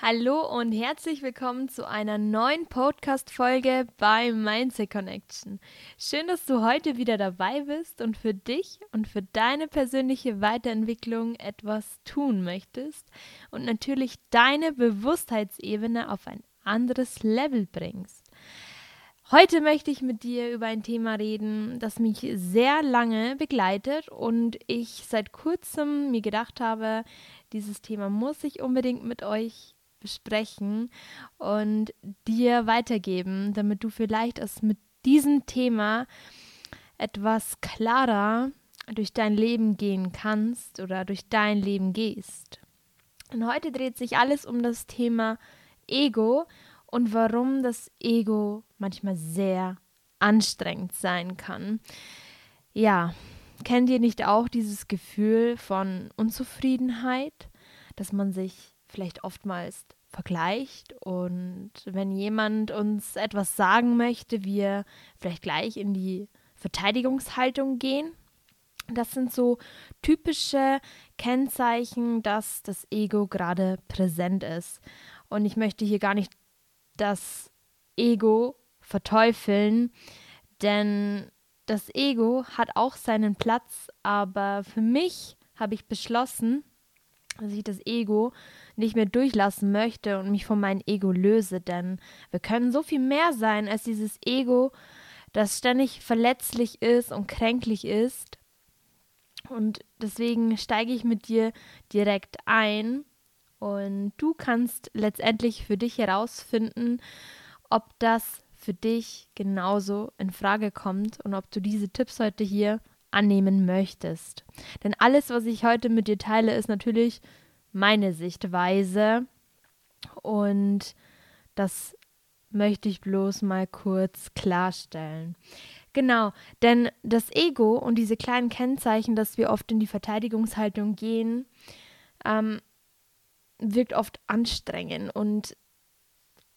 Hallo und herzlich willkommen zu einer neuen Podcast-Folge bei Mindset Connection. Schön, dass du heute wieder dabei bist und für dich und für deine persönliche Weiterentwicklung etwas tun möchtest und natürlich deine Bewusstheitsebene auf ein anderes Level bringst. Heute möchte ich mit dir über ein Thema reden, das mich sehr lange begleitet und ich seit kurzem mir gedacht habe, dieses Thema muss ich unbedingt mit euch besprechen und dir weitergeben, damit du vielleicht es mit diesem Thema etwas klarer durch dein Leben gehen kannst oder durch dein Leben gehst. Und heute dreht sich alles um das Thema Ego und warum das Ego manchmal sehr anstrengend sein kann. Ja, kennt ihr nicht auch dieses Gefühl von Unzufriedenheit, dass man sich vielleicht oftmals vergleicht und wenn jemand uns etwas sagen möchte, wir vielleicht gleich in die Verteidigungshaltung gehen? Das sind so typische Kennzeichen, dass das Ego gerade präsent ist. Und ich möchte hier gar nicht das Ego verteufeln, denn das Ego hat auch seinen Platz, aber für mich habe ich beschlossen, dass ich das Ego nicht mehr durchlassen möchte und mich von meinem Ego löse, denn wir können so viel mehr sein als dieses Ego, das ständig verletzlich ist und kränklich ist. Und deswegen steige ich mit dir direkt ein und du kannst letztendlich für dich herausfinden, ob das für dich genauso in Frage kommt und ob du diese Tipps heute hier annehmen möchtest. Denn alles, was ich heute mit dir teile, ist natürlich meine Sichtweise und das möchte ich bloß mal kurz klarstellen. Genau, denn das Ego und diese kleinen Kennzeichen, dass wir oft in die Verteidigungshaltung gehen, ähm, wirkt oft anstrengend und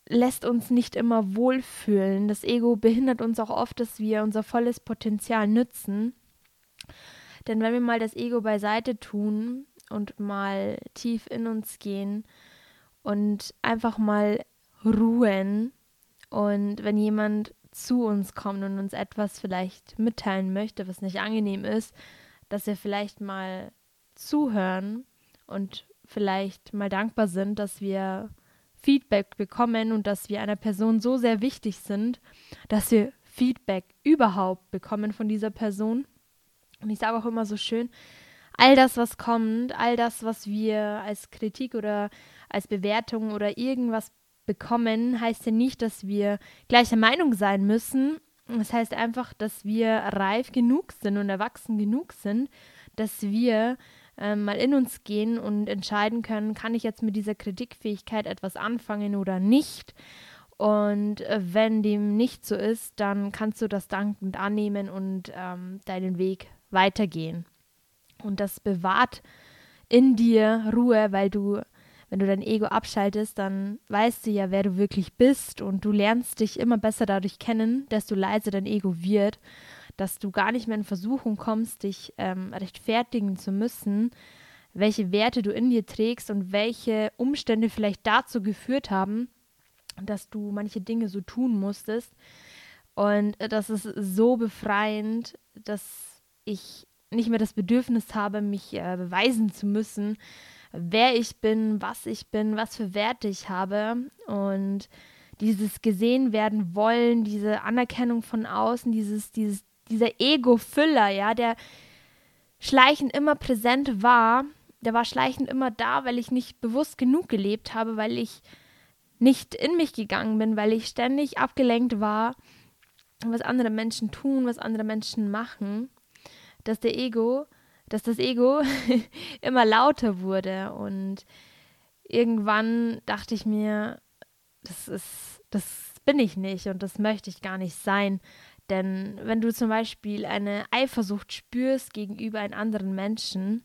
lässt uns nicht immer wohlfühlen. Das Ego behindert uns auch oft, dass wir unser volles Potenzial nützen. Denn wenn wir mal das Ego beiseite tun und mal tief in uns gehen und einfach mal ruhen und wenn jemand zu uns kommt und uns etwas vielleicht mitteilen möchte, was nicht angenehm ist, dass wir vielleicht mal zuhören und vielleicht mal dankbar sind, dass wir Feedback bekommen und dass wir einer Person so sehr wichtig sind, dass wir Feedback überhaupt bekommen von dieser Person. Und ich sage auch immer so schön, all das, was kommt, all das, was wir als Kritik oder als Bewertung oder irgendwas bekommen, heißt ja nicht, dass wir gleicher Meinung sein müssen. Das heißt einfach, dass wir reif genug sind und erwachsen genug sind, dass wir äh, mal in uns gehen und entscheiden können, kann ich jetzt mit dieser Kritikfähigkeit etwas anfangen oder nicht. Und äh, wenn dem nicht so ist, dann kannst du das dankend annehmen und ähm, deinen Weg weitergehen. Und das bewahrt in dir Ruhe, weil du, wenn du dein Ego abschaltest, dann weißt du ja, wer du wirklich bist und du lernst dich immer besser dadurch kennen, desto leiser dein Ego wird dass du gar nicht mehr in Versuchung kommst, dich ähm, rechtfertigen zu müssen, welche Werte du in dir trägst und welche Umstände vielleicht dazu geführt haben, dass du manche Dinge so tun musstest. Und äh, das ist so befreiend, dass ich nicht mehr das Bedürfnis habe, mich äh, beweisen zu müssen, wer ich bin, was ich bin, was für Werte ich habe. Und dieses gesehen werden wollen, diese Anerkennung von außen, dieses, dieses dieser Ego-Füller, ja, der schleichend immer präsent war, der war schleichend immer da, weil ich nicht bewusst genug gelebt habe, weil ich nicht in mich gegangen bin, weil ich ständig abgelenkt war, was andere Menschen tun, was andere Menschen machen, dass der Ego, dass das Ego immer lauter wurde und irgendwann dachte ich mir, das ist, das bin ich nicht und das möchte ich gar nicht sein. Denn wenn du zum Beispiel eine Eifersucht spürst gegenüber einem anderen Menschen,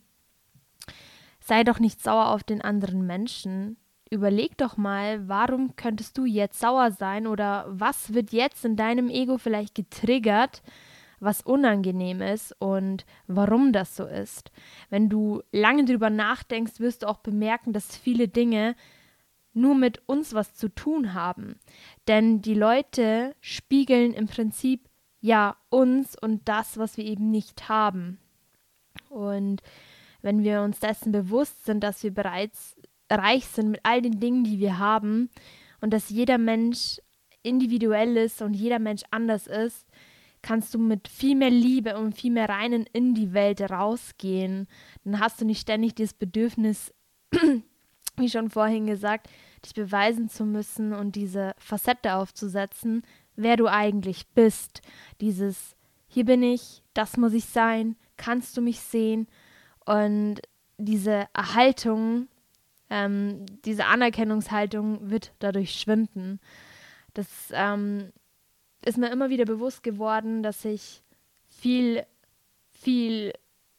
sei doch nicht sauer auf den anderen Menschen. Überleg doch mal, warum könntest du jetzt sauer sein oder was wird jetzt in deinem Ego vielleicht getriggert, was unangenehm ist und warum das so ist. Wenn du lange drüber nachdenkst, wirst du auch bemerken, dass viele Dinge nur mit uns was zu tun haben. Denn die Leute spiegeln im Prinzip ja uns und das, was wir eben nicht haben. Und wenn wir uns dessen bewusst sind, dass wir bereits reich sind mit all den Dingen, die wir haben und dass jeder Mensch individuell ist und jeder Mensch anders ist, kannst du mit viel mehr Liebe und viel mehr Reinen in die Welt rausgehen. Dann hast du nicht ständig das Bedürfnis, wie schon vorhin gesagt, dich beweisen zu müssen und diese Facette aufzusetzen, wer du eigentlich bist. Dieses, hier bin ich, das muss ich sein, kannst du mich sehen und diese Erhaltung, ähm, diese Anerkennungshaltung wird dadurch schwinden. Das ähm, ist mir immer wieder bewusst geworden, dass ich viel, viel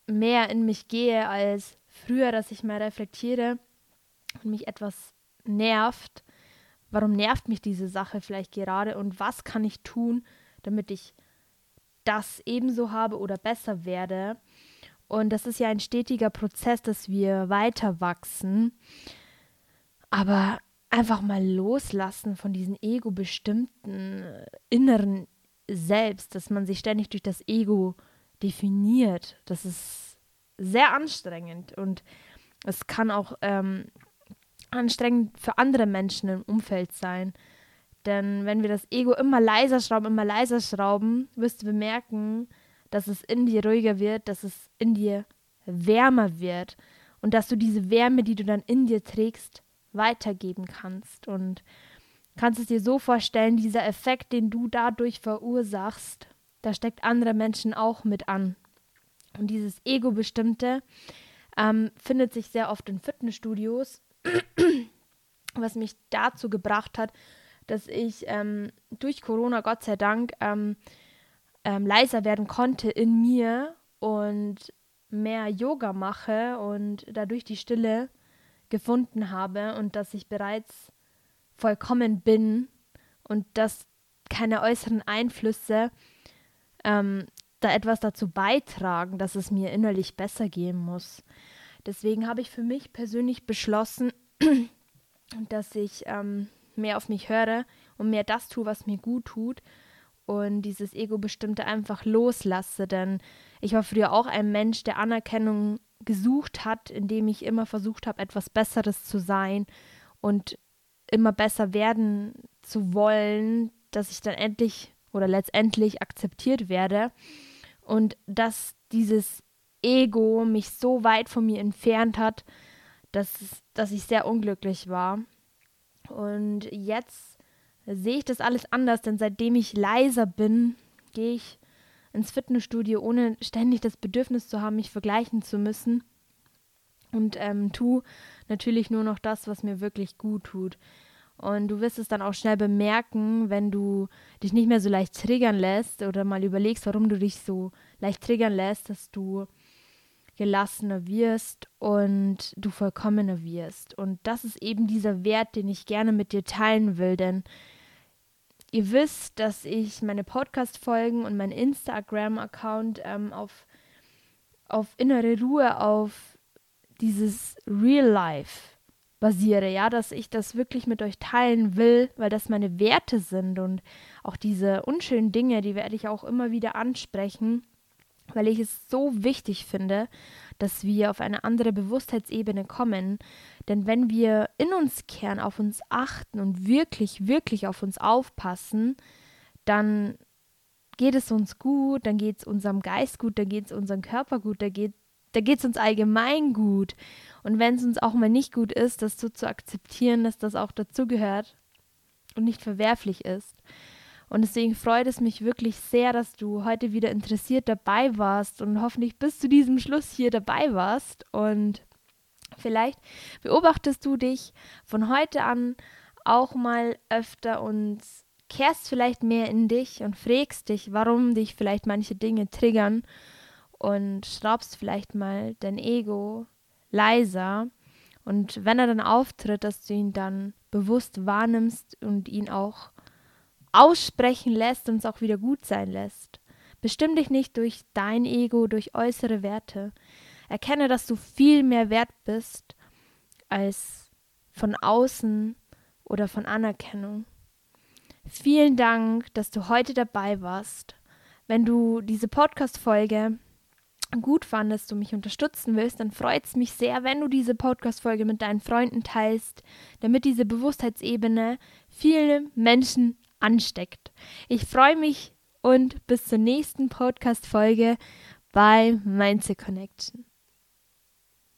mehr in mich gehe als früher, dass ich mal reflektiere und mich etwas nervt. Warum nervt mich diese Sache vielleicht gerade und was kann ich tun, damit ich das ebenso habe oder besser werde? Und das ist ja ein stetiger Prozess, dass wir weiter wachsen. Aber einfach mal loslassen von diesem ego-bestimmten äh, inneren Selbst, dass man sich ständig durch das Ego definiert. Das ist sehr anstrengend und es kann auch ähm, anstrengend für andere Menschen im Umfeld sein. Denn wenn wir das Ego immer leiser schrauben, immer leiser schrauben, wirst du bemerken, dass es in dir ruhiger wird, dass es in dir wärmer wird und dass du diese Wärme, die du dann in dir trägst, weitergeben kannst. Und kannst es dir so vorstellen, dieser Effekt, den du dadurch verursachst, da steckt andere Menschen auch mit an. Und dieses Ego-Bestimmte ähm, findet sich sehr oft in Fitnessstudios, was mich dazu gebracht hat, dass ich ähm, durch Corona, Gott sei Dank, ähm, ähm leiser werden konnte in mir und mehr Yoga mache und dadurch die Stille gefunden habe und dass ich bereits vollkommen bin und dass keine äußeren Einflüsse ähm, da etwas dazu beitragen, dass es mir innerlich besser gehen muss. Deswegen habe ich für mich persönlich beschlossen, dass ich ähm, mehr auf mich höre und mehr das tue, was mir gut tut und dieses Ego-Bestimmte einfach loslasse. Denn ich war früher auch ein Mensch, der Anerkennung gesucht hat, indem ich immer versucht habe, etwas Besseres zu sein und immer besser werden zu wollen, dass ich dann endlich oder letztendlich akzeptiert werde und dass dieses Ego mich so weit von mir entfernt hat, dass, dass ich sehr unglücklich war. Und jetzt sehe ich das alles anders, denn seitdem ich leiser bin, gehe ich ins Fitnessstudio, ohne ständig das Bedürfnis zu haben, mich vergleichen zu müssen. Und ähm, tu natürlich nur noch das, was mir wirklich gut tut. Und du wirst es dann auch schnell bemerken, wenn du dich nicht mehr so leicht triggern lässt oder mal überlegst, warum du dich so leicht triggern lässt, dass du gelassener wirst und du vollkommener wirst. Und das ist eben dieser Wert, den ich gerne mit dir teilen will, denn ihr wisst, dass ich meine Podcast-Folgen und meinen Instagram-Account ähm, auf, auf innere Ruhe, auf dieses Real Life basiere, ja, dass ich das wirklich mit euch teilen will, weil das meine Werte sind und auch diese unschönen Dinge, die werde ich auch immer wieder ansprechen, weil ich es so wichtig finde, dass wir auf eine andere Bewusstheitsebene kommen. Denn wenn wir in uns kehren, auf uns achten und wirklich, wirklich auf uns aufpassen, dann geht es uns gut, dann geht es unserem Geist gut, dann geht es unserem Körper gut, da geht da geht es uns allgemein gut. Und wenn es uns auch mal nicht gut ist, das so zu akzeptieren, dass das auch dazugehört und nicht verwerflich ist. Und deswegen freut es mich wirklich sehr, dass du heute wieder interessiert dabei warst und hoffentlich bis zu diesem Schluss hier dabei warst. Und vielleicht beobachtest du dich von heute an auch mal öfter und kehrst vielleicht mehr in dich und fragst dich, warum dich vielleicht manche Dinge triggern und schraubst vielleicht mal dein Ego leiser. Und wenn er dann auftritt, dass du ihn dann bewusst wahrnimmst und ihn auch aussprechen lässt und es auch wieder gut sein lässt. Bestimm dich nicht durch dein Ego, durch äußere Werte. Erkenne, dass du viel mehr wert bist, als von außen oder von Anerkennung. Vielen Dank, dass du heute dabei warst. Wenn du diese Podcast-Folge gut fandest und mich unterstützen willst, dann freut es mich sehr, wenn du diese Podcast-Folge mit deinen Freunden teilst, damit diese Bewusstheitsebene viele Menschen ansteckt. Ich freue mich und bis zur nächsten Podcast-Folge bei Mindset Connection.